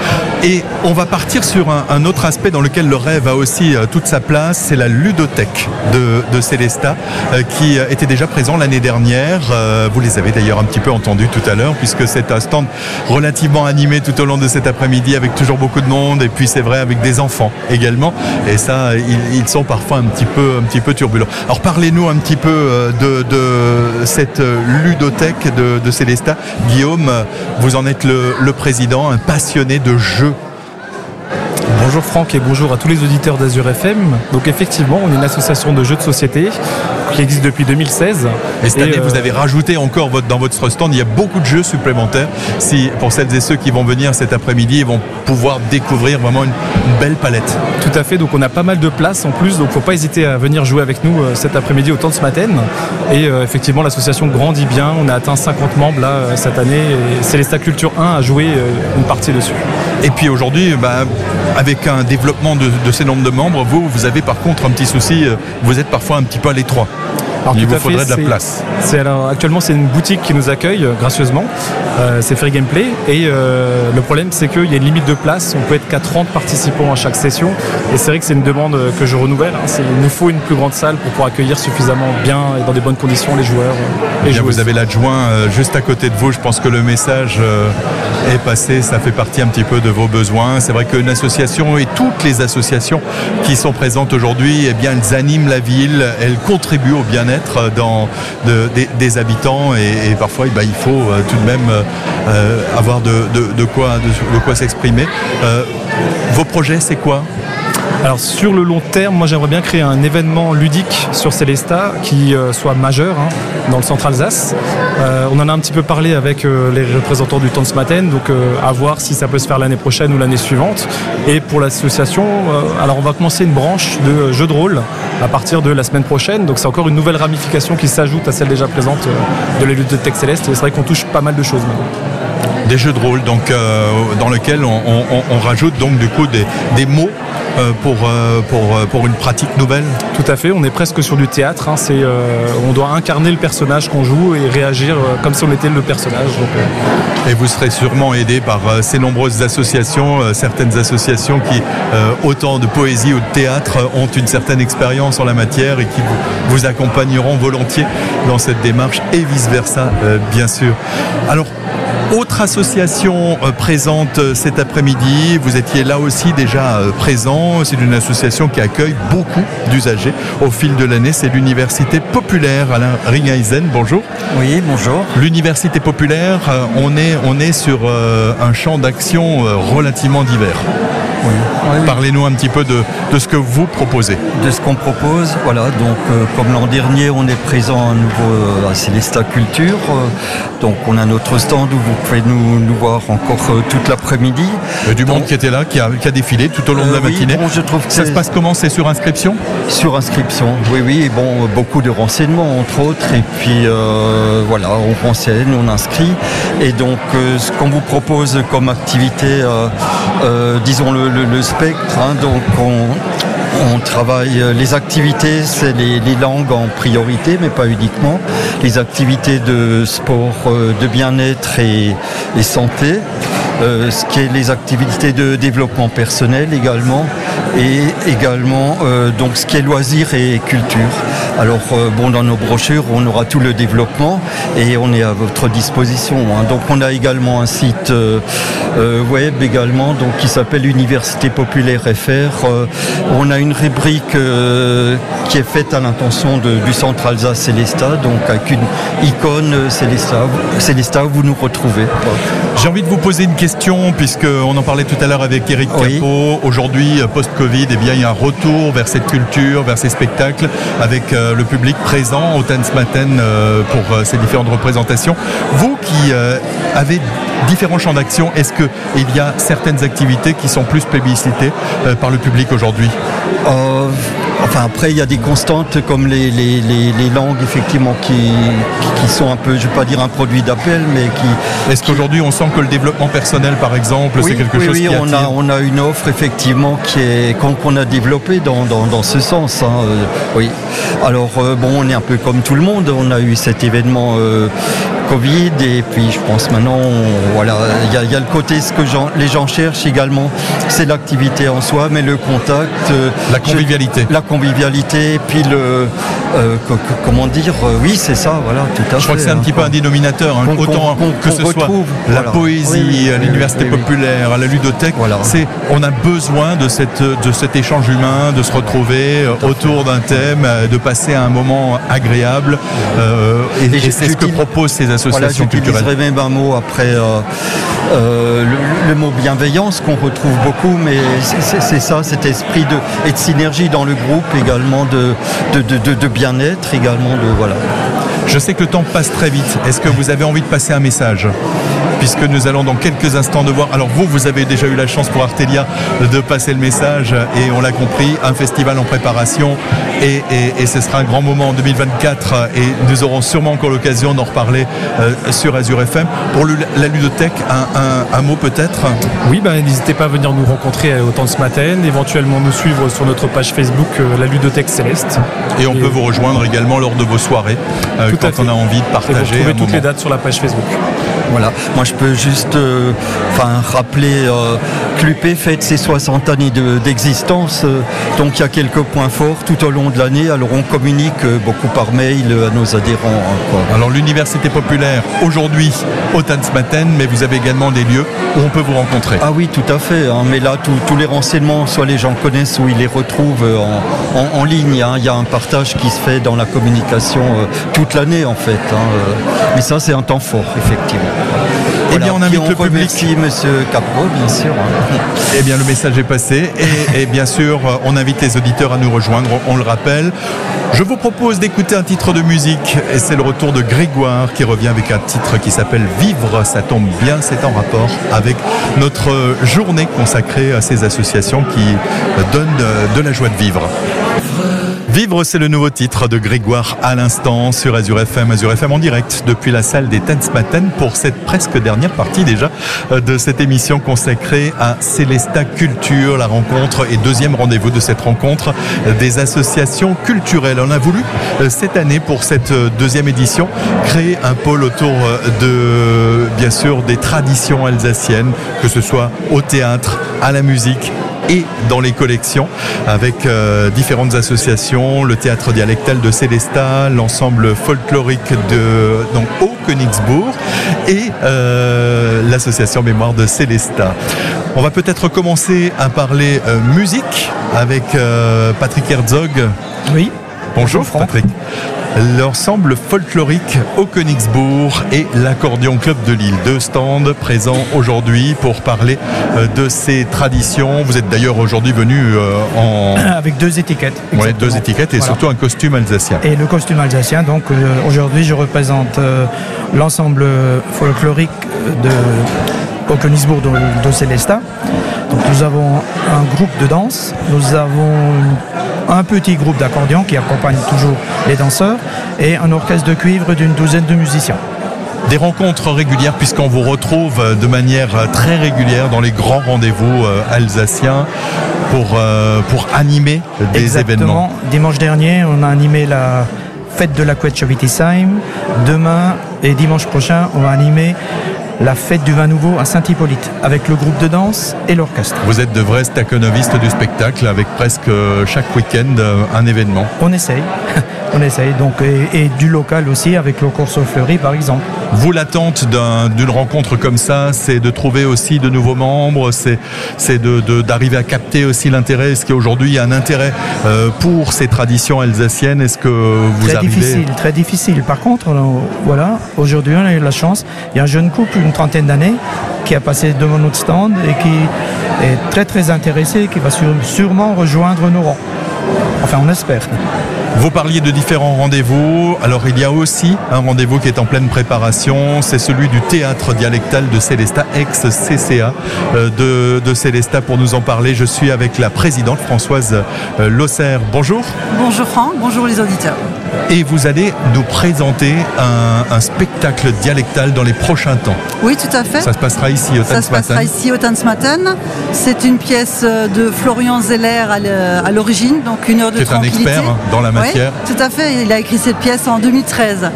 Et on va partir sur un, autre aspect dans lequel le rêve a aussi euh, toute sa place, c'est la ludothèque de, de Célesta, euh, qui euh, était déjà présent l'année dernière. vous les avez d'ailleurs un petit peu entendus tout à l'heure, puisque c'est un stand relativement animé tout au long de cet après-midi, avec toujours beaucoup de monde, et puis c'est vrai avec des enfants également. Et ça, ils, sont parfois un petit peu, un petit peu turbulents. Alors parlez-nous un petit peu de, cette ludothèque de, de Célesta. Guillaume, vous en êtes le, président, un de jeux Bonjour Franck et bonjour à tous les auditeurs d'Azur FM. Donc effectivement, on est une association de jeux de société qui existe depuis 2016. Et cette année, vous euh, avez rajouté encore dans votre stand, il y a beaucoup de jeux supplémentaires. Si, pour celles et ceux qui vont venir cet après-midi, ils vont pouvoir découvrir vraiment une, belle palette. Tout à fait, donc on a pas mal de places en plus, donc faut pas hésiter à venir jouer avec nous euh, cet après-midi au temps de ce matin. Et euh, effectivement, l'association grandit bien, on a atteint 50 membres là cette année et Célesta Culture 1 a joué une partie dessus. Et puis aujourd'hui, bah, avec un développement de, de, ces nombres de membres, vous, vous avez par contre un petit souci, vous êtes parfois un petit peu à l'étroit. Alors, Il tout vous fait, faudrait de la place. Alors actuellement c'est une boutique qui nous accueille euh, gracieusement. Euh, c'est Free Gameplay et euh, le problème c'est qu'il y a une limite de place. On peut être qu'à 30 participants à chaque session et c'est vrai que c'est une demande euh, que je renouvelle. hein. Il nous faut une plus grande salle pour pouvoir accueillir suffisamment bien et dans des bonnes conditions les joueurs. euh, Eh bien, vous avez l'adjoint euh, juste à côté de vous. Je pense que le message euh, est passé. Ça fait partie un petit peu de vos besoins. C'est vrai qu'une association et toutes les associations qui sont présentes aujourd'hui, eh bien, elles animent la ville. Elles contribuent au bien-être dans de- des, habitants et, parfois, eh ben, il faut euh, tout de même euh, euh, avoir de, quoi, de, quoi s'exprimer. Vos projets, c'est quoi? Alors sur le long terme, moi j'aimerais bien créer un événement ludique sur Célesta qui euh, soit majeur hein, dans le centre Alsace. Euh, on en a un petit peu parlé avec euh, les représentants du temps ce matin, donc à voir si ça peut se faire l'année prochaine ou l'année suivante. Et pour l'association, alors on va commencer une branche de jeux de rôle à partir de la semaine prochaine. Donc c'est encore une nouvelle ramification qui s'ajoute à celle déjà présente de la ludothèque Céleste. C'est vrai qu'on touche pas mal de choses maintenant. Des jeux de rôle, donc dans lesquels on, rajoute donc du coup des, mots pour, euh, pour, euh, pour une pratique nouvelle. Tout à fait, on est presque sur du théâtre. hein. C'est, euh, on doit incarner le personnage qu'on joue et réagir euh, comme si on était le personnage. Donc, euh, Et vous serez sûrement aidé par euh, ces nombreuses associations, euh, certaines associations qui, euh, autant de poésie ou de théâtre, euh, ont une certaine expérience en la matière et qui vous, vous accompagneront volontiers dans cette démarche et vice-versa, euh, bien sûr. Alors, autre association euh, présente euh, cet après-midi, vous étiez là aussi déjà euh, présent, c'est une association qui accueille beaucoup d'usagers au fil de l'année, c'est l'Université Populaire Alain Ringeisen, bonjour. Oui, bonjour. L'université populaire, on est, on est sur un champ d'action relativement divers. Parlez-nous un petit peu de, de ce que vous proposez. De ce qu'on propose, voilà, donc euh, comme l'an dernier, on est présent à nouveau euh, à Célesta Culture. euh, donc on a notre stand où vous pouvez nous, nous voir encore toute l'après-midi. Du monde qui était là, qui a, qui a défilé tout au long de la oui, matinée. bon, je trouve que Ça se passe comment? C'est sur inscription? Sur inscription, oui, oui, et bon, beaucoup de renseignements entre autres, et puis voilà, on renseigne, on inscrit, et donc ce qu'on vous propose comme activité, disons le, le- spectre, hein, donc on, travaille euh, les activités, c'est les, langues en priorité, mais pas uniquement, les activités de sport, euh, de bien-être et, santé. euh, ce qui est les activités de développement personnel également et également donc ce qui est loisirs et culture. Alors euh, bon dans nos brochures on aura tout le développement et on est à votre disposition. hein. Donc on a également un site euh, euh, web également donc qui s'appelle Université Populaire FR. On a une rubrique qui est faite à l'intention du centre Alsace Célesta donc avec une icône euh, Célesta, Célesta où vous nous retrouvez. J'ai envie de vous poser une question, puisqu'on en parlait tout à l'heure avec Eric Oui. Capot. Aujourd'hui, post-Covid, eh bien, il y a un retour vers cette culture, vers ces spectacles, avec euh, le public présent au Tanzmatten euh, pour euh, ces différentes représentations. Vous qui euh, avez différents champs d'action, est-ce qu'il y a certaines activités qui sont plus plébiscitées euh, par le public aujourd'hui? Euh, enfin après il y a des constantes comme les, les, les, les langues effectivement qui, qui- qui sont un peu, je vais pas dire un produit d'appel, mais qui... Est-ce qu'aujourd'hui, on sent que le développement personnel, par exemple, c'est quelque oui, chose oui, qui on attire a, on a une offre effectivement qui est qu'on a développée dans, dans, dans ce sens. hein, euh, oui. Alors euh, bon, on est un peu comme tout le monde. On a eu cet événement Covid et puis je pense maintenant, voilà, il y a, il y a le côté ce que gens- les gens cherchent également, c'est l'activité en soi, mais le contact, euh, La je- convivialité. la convivialité, puis le euh, co- co- comment dire, euh, oui, c'est ça, voilà, tout à fait. Je crois que c'est un hein, petit peu un dénominateur, hein. autant que ce soit la poésie, Oui, l'université oui, populaire, à la ludothèque. Voilà. C'est, on a besoin de cette, de cet échange humain, de se retrouver autour d'un thème, de passer un moment agréable. et, Et et je- c'est ce que proposent ces Voilà, associations culturelles. j'utiliserai même un mot après euh, euh, le, le mot bienveillance qu'on retrouve beaucoup, mais c'est- ça, cet esprit de, et de synergie dans le groupe également, de, de, de, de- de bien-être également, de voilà. Je sais que le temps passe très vite. Est-ce que vous avez envie de passer un message? Puisque nous allons dans quelques instants de voir. Alors vous, vous avez déjà eu la chance pour Artelia de passer le message et on l'a compris, un festival en préparation et, et, ce sera un grand moment en 2024 et nous aurons sûrement encore l'occasion d'en reparler euh, sur Azure FM. Pour la ludothèque, un, mot peut-être? Oui, ben, n'hésitez pas à venir nous rencontrer au temps de ce matin, éventuellement nous suivre sur notre page Facebook euh, La Ludothèque Céleste. Et on peut vous rejoindre également lors de vos soirées euh, quand on a envie de partager. vous trouvez toutes les dates sur la page Facebook. Voilà, moi je peux juste enfin rappeler l'UP fête ses 60 années d'existence, donc il y a quelques points forts tout au long de l'année, alors on communique beaucoup par mail à nos adhérents. Alors l'université populaire aujourd'hui au Tanzmatten, mais vous avez également des lieux où on peut vous rencontrer. Ah oui, tout à fait. Hein. mais là, tous les renseignements, soit les gens connaissent ou ils les retrouvent en, ligne. Hein. Il y a un partage qui se fait dans la communication euh, toute l'année en fait. Hein, euh. mais ça, c'est un temps fort, effectivement. Eh bien, on invite le public. Monsieur Capro, bien sûr. Eh bien, le message est passé. Et, bien sûr, on invite les auditeurs à nous rejoindre. On le rappelle. Je vous propose d'écouter un titre de musique. Et c'est le retour de Grégoire qui revient avec un titre qui s'appelle Vivre. Ça tombe bien, c'est en rapport avec notre journée consacrée à ces associations qui donnent de la joie de vivre. Vivre, c'est le nouveau titre de Grégoire à l'instant sur Azure FM. Azure FM en direct depuis la salle des Matin pour cette presque dernière partie déjà euh, de cette émission consacrée à Célesta Culture, la rencontre et deuxième rendez-vous de cette rencontre des associations culturelles. On a voulu euh, cette année pour cette euh, deuxième édition créer un pôle autour de, bien sûr, des traditions alsaciennes, que ce soit au théâtre, à la musique, et dans les collections avec euh, différentes associations, le théâtre dialectal de Célestat, l'ensemble folklorique de donc, au Königsbourg et euh, l'association Mémoire de Célestat. On va peut-être commencer à parler euh, musique avec Patrick Herzog. Oui. Bonjour Patrick l'ensemble folklorique au Königsbourg et l'accordéon club de Lille. Deux stands présents aujourd'hui pour parler euh, de ces traditions. Vous êtes d'ailleurs aujourd'hui venu euh, en... <clears throat> Avec deux étiquettes. Oui, deux étiquettes et surtout un costume alsacien. Et le costume alsacien, donc euh, aujourd'hui je représente l'ensemble folklorique de au Königsbourg de, de Célestat. Donc nous avons un groupe de danse, nous avons un petit groupe d'accordéon qui accompagne toujours les danseurs et un orchestre de cuivre d'une douzaine de musiciens des rencontres régulières puisqu'on vous retrouve de manière très régulière dans les grands rendez-vous euh, alsaciens pour, euh, pour animer des Exactement. événements. Dimanche dernier, on a animé la fête de la Couette Demain et dimanche prochain, on va animer la fête du vin nouveau à Saint-Hippolyte avec le groupe de danse et l'orchestre. Vous êtes de vrais staccanovistes du spectacle avec presque euh, chaque week-end euh, un événement. On essaye, <laughs> on essaye donc et, du local aussi avec le course fleury par exemple. Vous l'attente d'une rencontre comme ça, c'est de trouver aussi de nouveaux membres, c'est d'arriver à capter aussi l'intérêt. Est-ce qu'aujourd'hui il y a un intérêt euh, pour ces traditions alsaciennes? Est-ce que vous très difficile, très difficile. Par contre, voilà, aujourd'hui on a eu la chance. Il y a un jeune couple une trentaine d'années qui a passé devant notre stand et qui est très très intéressé, qui va sûrement rejoindre nos rangs. Enfin, on espère. Vous parliez de différents rendez-vous. Alors il y a aussi un rendez-vous qui est en pleine préparation. C'est celui du théâtre dialectal de Célesta, ex-CCA euh, de, de Célesta. Pour nous en parler, je suis avec la présidente Françoise euh, Losser. Bonjour. Bonjour Franck, bonjour les auditeurs. Et vous allez nous présenter un, spectacle dialectal dans les prochains temps. Oui, tout à fait. Ça se passera ici au Tanzmatten. Ça se passera ici au Tanzmatten. C'est une pièce de Florian Zeller à l'origine, donc une heure de tranquillité. C'est un expert dans la matière. Oui, tout à fait. Il a écrit cette pièce en 2013.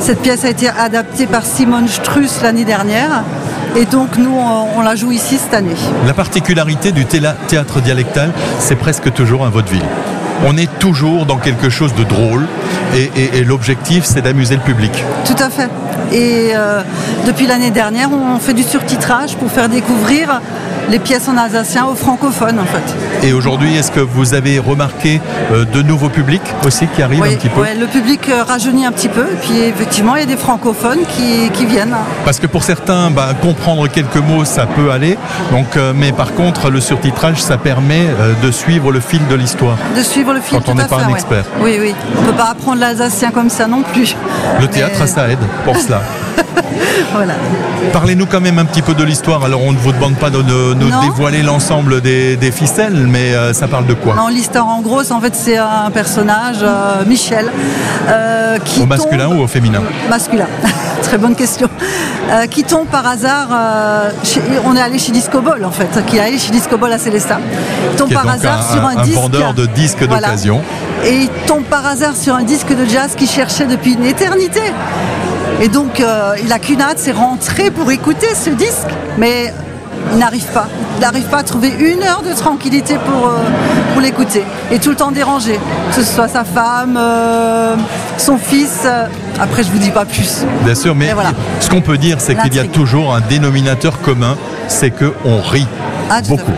Cette pièce a été adaptée par Simone Struss l'année dernière. Et donc nous, on, la joue ici cette année. La particularité du théâtre dialectal, c'est presque toujours un vaudeville on est toujours dans quelque chose de drôle et, l'objectif c'est d'amuser le public. Tout à fait. Et euh, depuis l'année dernière, on fait du surtitrage pour faire découvrir les pièces en alsacien aux francophones en fait. Et aujourd'hui, est-ce que vous avez remarqué euh, de nouveaux publics aussi qui arrivent un petit peu Oui, le public euh, rajeunit un petit peu. Et puis effectivement, il y a des francophones qui, viennent. Parce que pour certains, bah, comprendre quelques mots, ça peut aller. Donc, euh, mais par contre, le surtitrage, ça permet de suivre le fil de l'histoire. De suivre le fil. Quand on n'est pas un expert. Oui, oui. On ne peut pas apprendre l'alsacien comme ça non plus. Le théâtre, ça aide pour cela. <laughs> <laughs> voilà. Parlez-nous quand même un petit peu de l'histoire. Alors, on ne vous demande pas de de nous Non. dévoiler l'ensemble des, des ficelles, mais euh, ça parle de quoi? Non, l'histoire en gros, c'est- en fait, c'est un personnage, euh, Michel, euh, qui Au masculin tombe- ou au féminin? Masculin. <laughs> Très bonne question. Qui tombe par hasard, chez- on est allé chez Disco Ball en fait, qui est allé chez Disco Ball à Célestat. Il tombe par hasard un- sur un, un disque. vendeur de disques Voilà. d'occasion. Et il tombe par hasard sur un disque de jazz qu'il cherchait depuis une éternité. Et donc, euh, il a qu'une hâte, c'est rentrer pour écouter ce disque. Mais il n'arrive pas. Il n'arrive pas à trouver une heure de tranquillité pour, euh, pour l'écouter. Et tout le temps dérangé. Que ce soit sa femme, euh, son fils. euh, après, je vous dis pas plus. Bien sûr, mais voilà. ce qu'on peut dire, c'est qu'il y a toujours un dénominateur commun, c'est qu'on rit Ah, beaucoup.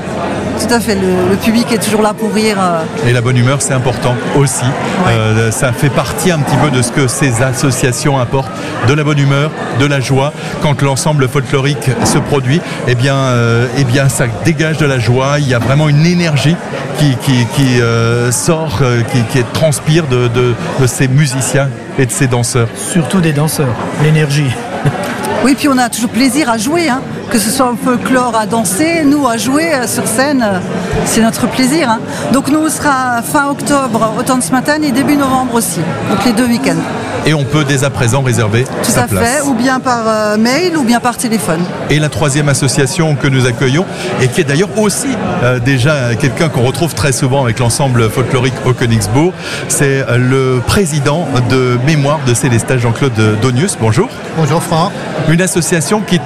Tout à fait. Le, le public est toujours là pour rire. euh, Et la bonne humeur, c'est important aussi. Euh, ça fait partie un petit peu de ce que ces associations apportent, de la bonne humeur, de la joie. Quand l'ensemble folklorique se produit, eh bien, euh, eh bien, ça dégage de la joie. Il y a vraiment une énergie qui, qui, qui, euh, sort, euh, qui, qui transpire de, de- de ces musiciens et de ces danseurs. Surtout des danseurs, l'énergie. Oui, puis on a toujours plaisir à jouer, hein. que ce soit au folklore à danser, nous à jouer euh, sur scène, euh, c'est notre plaisir. hein. Donc nous, on sera fin octobre au temps de ce matin et début novembre aussi, donc les deux week-ends. Et on peut dès à présent réserver Tout sa à place. fait, ou bien par euh, mail ou bien par téléphone. Et la troisième association que nous accueillons, et qui est d'ailleurs aussi euh, déjà quelqu'un qu'on retrouve très souvent avec l'ensemble folklorique au Königsbourg, c'est euh, le président de Mémoire de Célestat, Jean-Claude Donius. Bonjour. Bonjour Franck. Une association qui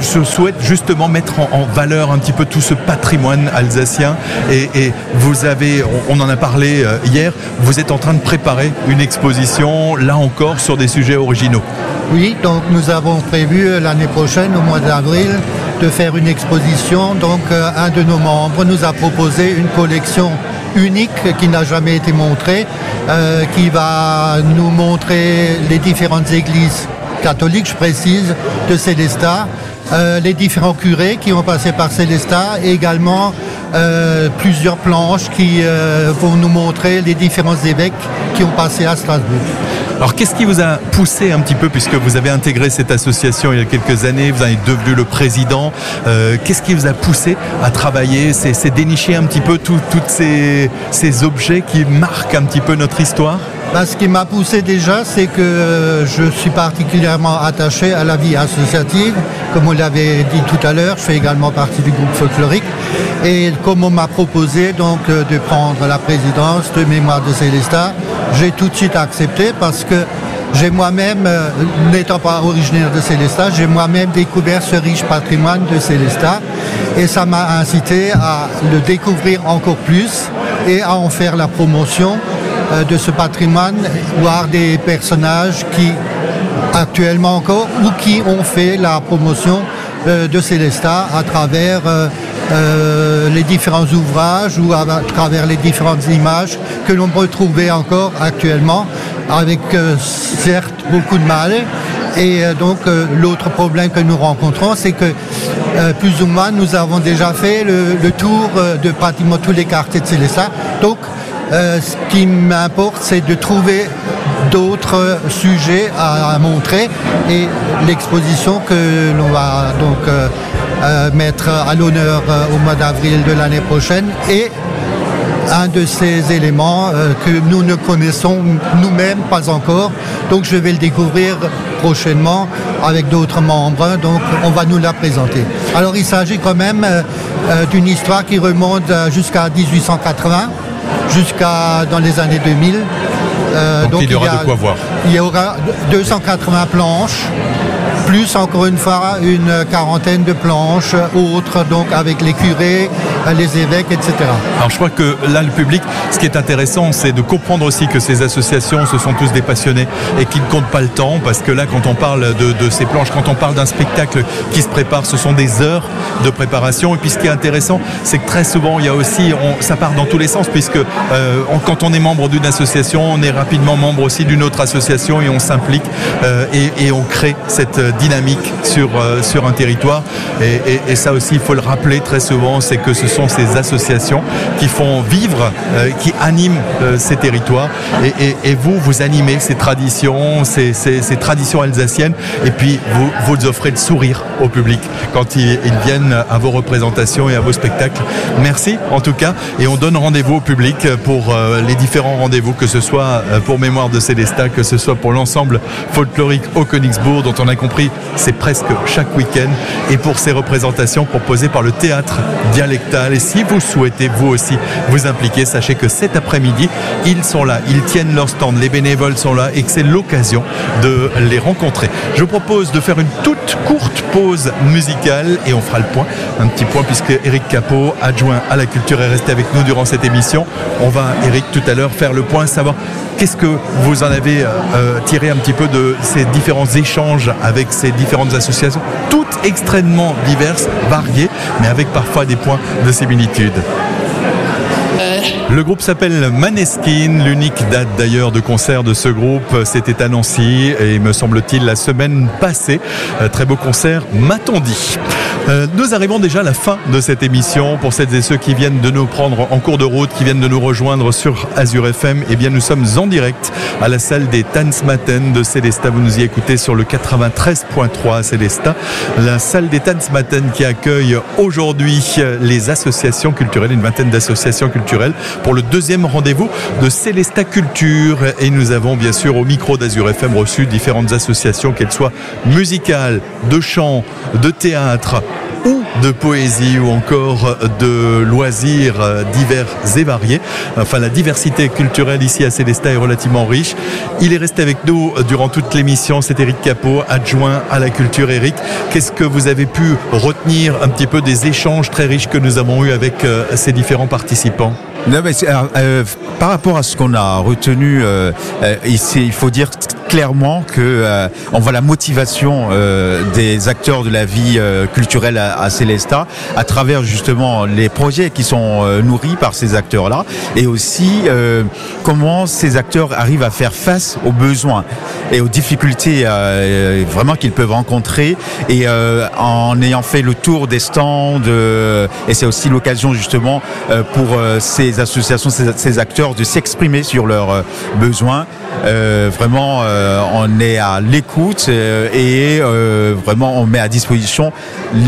se souhaite justement mettre en, en valeur un petit peu tout ce patrimoine alsacien. Et, et vous avez, on, on en a parlé hier, vous êtes en train de préparer une exposition, là encore, sur des sujets originaux. Oui, donc nous avons prévu euh, l'année prochaine, au mois d'avril, de faire une exposition. Donc euh, un de nos membres nous a proposé une collection unique qui n'a jamais été montrée, euh, qui va nous montrer les différentes églises catholiques, je précise, de Célestat, les différents curés qui ont passé par Célestat et également euh, plusieurs planches qui euh, vont nous montrer les différents évêques qui ont passé à Strasbourg. Alors qu'est-ce qui vous a poussé un petit peu, puisque vous avez intégré cette association il y a quelques années, vous en êtes devenu le président, euh, qu'est-ce qui vous a poussé à travailler C'est dénicher un petit peu tous ces objets qui marquent un petit peu notre histoire? Bah, ce qui m'a poussé déjà, c'est que euh, je suis particulièrement attaché à la vie associative. Comme on l'avait dit tout à l'heure, je fais également partie du groupe folklorique. Et comme on m'a proposé donc euh, de prendre la présidence de Mémoire de Célestat, j'ai tout de suite accepté parce que j'ai moi-même, euh, n'étant pas originaire de Célestat, j'ai moi-même découvert ce riche patrimoine de Célestat et ça m'a incité à le découvrir encore plus et à en faire la promotion de ce patrimoine, voir des personnages qui actuellement encore ou qui ont fait la promotion euh, de Célestat à travers euh, euh, les différents ouvrages ou à, travers les différentes images que l'on peut trouver encore actuellement avec euh, certes beaucoup de mal. Et euh, donc euh, l'autre problème que nous rencontrons, c'est que euh, plus ou moins nous avons déjà fait le, tour euh, de pratiquement tous les quartiers de Célestat. Donc euh, ce qui m'importe, c'est de trouver d'autres sujets à, montrer et l'exposition que l'on va donc euh, euh, mettre à l'honneur au mois d'avril de l'année prochaine est un de ces éléments que nous ne connaissons nous-mêmes pas encore. Donc je vais le découvrir prochainement avec d'autres membres. Donc on va nous la présenter. Alors il s'agit quand même d'une histoire qui remonte jusqu'à 1880, jusqu'à dans les années 2000. Euh, Donc, il y aura de quoi voir. Il y aura 280 planches, plus encore une fois une quarantaine de planches autres, donc avec les curés, les évêques, etc. Alors je crois que là, le public, ce qui est intéressant, c'est de comprendre aussi que ces associations, ce sont tous des passionnés et qui ne comptent pas le temps, parce que là, quand on parle de, ces planches, quand on parle d'un spectacle qui se prépare, ce sont des heures de préparation. Et puis ce qui est intéressant, c'est que très souvent, il y a aussi, ça part dans tous les sens, puisque euh, quand on est membre d'une association, on est rapidement membre aussi d'une autre association et on s'implique euh, et, et on crée cette euh, dynamique sur, euh, sur un territoire. Et, et- ça aussi, il faut le rappeler très souvent, c'est que ce sont ces associations qui font vivre, euh, qui animent euh, ces territoires. Et, vous, vous animez ces traditions, ces, ces- traditions alsaciennes, et puis vous, vous offrez le sourire au public quand ils, ils viennent à vos représentations et à vos spectacles. Merci en tout cas, et on donne rendez-vous au public pour les différents rendez-vous, que ce soit pour Mémoire de Célestat, que ce soit pour l'ensemble folklorique au Königsbourg, dont on a compris c'est presque chaque week-end, et pour ces représentations proposées par le théâtre dialectal. Et si vous souhaitez vous aussi vous impliquer, sachez que cet après-midi, ils sont là, ils tiennent leur stand, les bénévoles sont là, et que c'est l'occasion de les rencontrer. Je propose de faire une toute courte pause musicale, et on fera le point, un petit point, puisque Eric Capot, adjoint à la culture, est resté avec nous durant cette émission. On va, Eric, tout à l'heure, faire le point, savoir qu'est-ce que vous en avez euh, euh, tiré un petit peu de ces différents échanges avec ces différentes associations, toutes extrêmement diverses, variées, mais avec parfois des points de similitude. Le groupe s'appelle Maneskin. L'unique date d'ailleurs de concert de ce groupe, c'était à Nancy et me semble-t-il la semaine passée. Euh, Très beau concert, m'a-t-on dit. Euh, nous arrivons déjà à la fin de cette émission. Pour celles et ceux qui viennent de nous prendre en cours de route, qui viennent de nous rejoindre sur Azure FM, eh bien nous sommes en direct à la salle des Tanzmatten de Célesta. Vous nous y écoutez sur le 93.3 à Célesta. La salle des Tanzmatten qui accueille aujourd'hui les associations culturelles, une vingtaine d'associations culturelles pour le deuxième rendez-vous de Célesta Culture. Et nous avons bien sûr au micro d'Azur FM reçu différentes associations, qu'elles soient musicales, de chant, de théâtre ou de poésie ou encore de loisirs divers et variés. Enfin, la diversité culturelle ici à Célestat est relativement riche. Il est resté avec nous durant toute l'émission. C'est Eric Capot, adjoint à la culture. Eric, qu'est-ce que vous avez pu retenir un petit peu des échanges très riches que nous avons eus avec euh, ces différents participants? Non, mais euh, par rapport à ce qu'on a retenu euh, ici, il faut dire clairement que on voit la motivation des acteurs de la vie culturelle à, à Célestat à travers justement les projets qui sont euh, nourris par ces acteurs-là et aussi euh, comment ces acteurs arrivent à faire face aux besoins et aux difficultés euh, vraiment qu'ils peuvent rencontrer et en ayant fait le tour des stands et c'est aussi l'occasion justement pour ces associations, ces, acteurs de s'exprimer sur leurs besoins. Euh, vraiment, euh, on est à l'écoute euh, et vraiment on met à disposition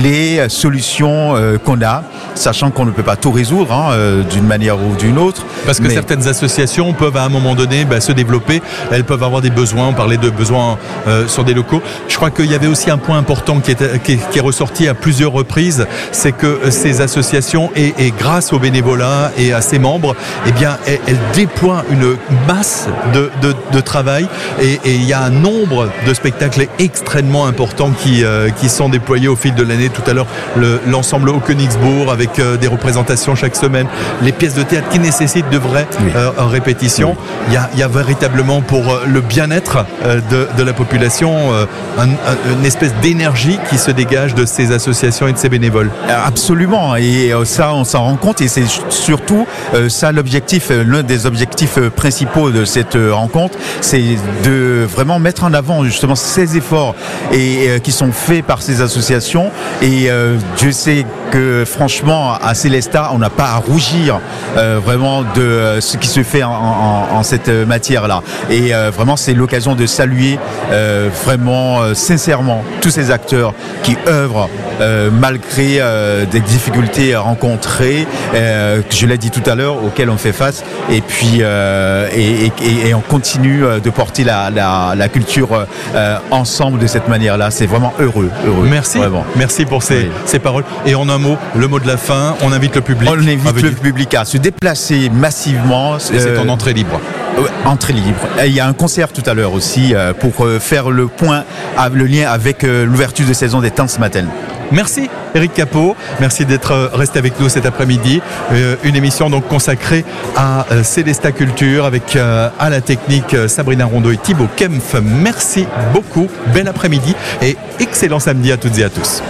les solutions qu'on a, sachant qu'on ne peut pas tout résoudre hein, euh, d'une manière ou d'une autre. Parce que Mais- certaines associations peuvent à un moment donné bah, se développer, elles peuvent avoir des besoins, on parlait de besoins euh, sur des locaux. Je crois qu'il y avait aussi un point important qui est, qui est- qui est ressorti à plusieurs reprises, c'est que euh, ces associations, et, et grâce au bénévolat et à ses membres, eh bien, elles, elles déploient une masse de, de- de travail et, et il y a un nombre de spectacles extrêmement importants qui, euh, qui sont déployés au fil de l'année. Tout à l'heure, le- l'ensemble au Königsbourg avec euh, des représentations chaque semaine, les pièces de théâtre qui nécessitent de vraies euh, répétitions. Il, y a, il y a véritablement pour euh, le bien-être euh, de, de la population euh, un- un- une espèce d'énergie qui se dégage de ces associations et de ces bénévoles. Absolument, et euh, ça on s'en rend compte. Et c'est surtout euh, ça l'objectif, euh, l'un des objectifs euh, principaux de cette euh, rencontre, c'est de vraiment mettre en avant justement ces efforts et euh, qui sont faits par ces associations. Et euh, Dieu sait que franchement à Célestat on n'a pas à rougir euh, vraiment de euh, ce qui se fait en, en- en cette matière là et euh, vraiment c'est l'occasion de saluer euh, vraiment euh, sincèrement tous ces acteurs qui œuvrent euh, malgré euh, des difficultés rencontrées, euh, je l'ai dit tout à l'heure, auxquelles on fait face, et puis euh, et, et- et on continue euh, de porter la, la- la culture euh, ensemble de cette manière-là. C'est vraiment heureux, heureux. Merci, Vraiment. merci pour ces, ces paroles. Et en un mot, le mot de la fin, on invite le public. On invite à venir. le public à se déplacer massivement. Et c'est Euh, en entrée libre. Ouais, entrée libre. Et il y a un concert tout à l'heure aussi euh, pour euh, faire le point, à- le lien avec euh, l'ouverture de saison des temps ce matin. Merci Eric Capot, merci d'être euh, resté avec nous cet après-midi. Euh, une émission donc consacrée à euh, Célesta Culture avec euh, à la technique euh, Sabrina Rondeau et Thibaut Kempf. Merci beaucoup, bel après-midi et excellent samedi à toutes et à tous.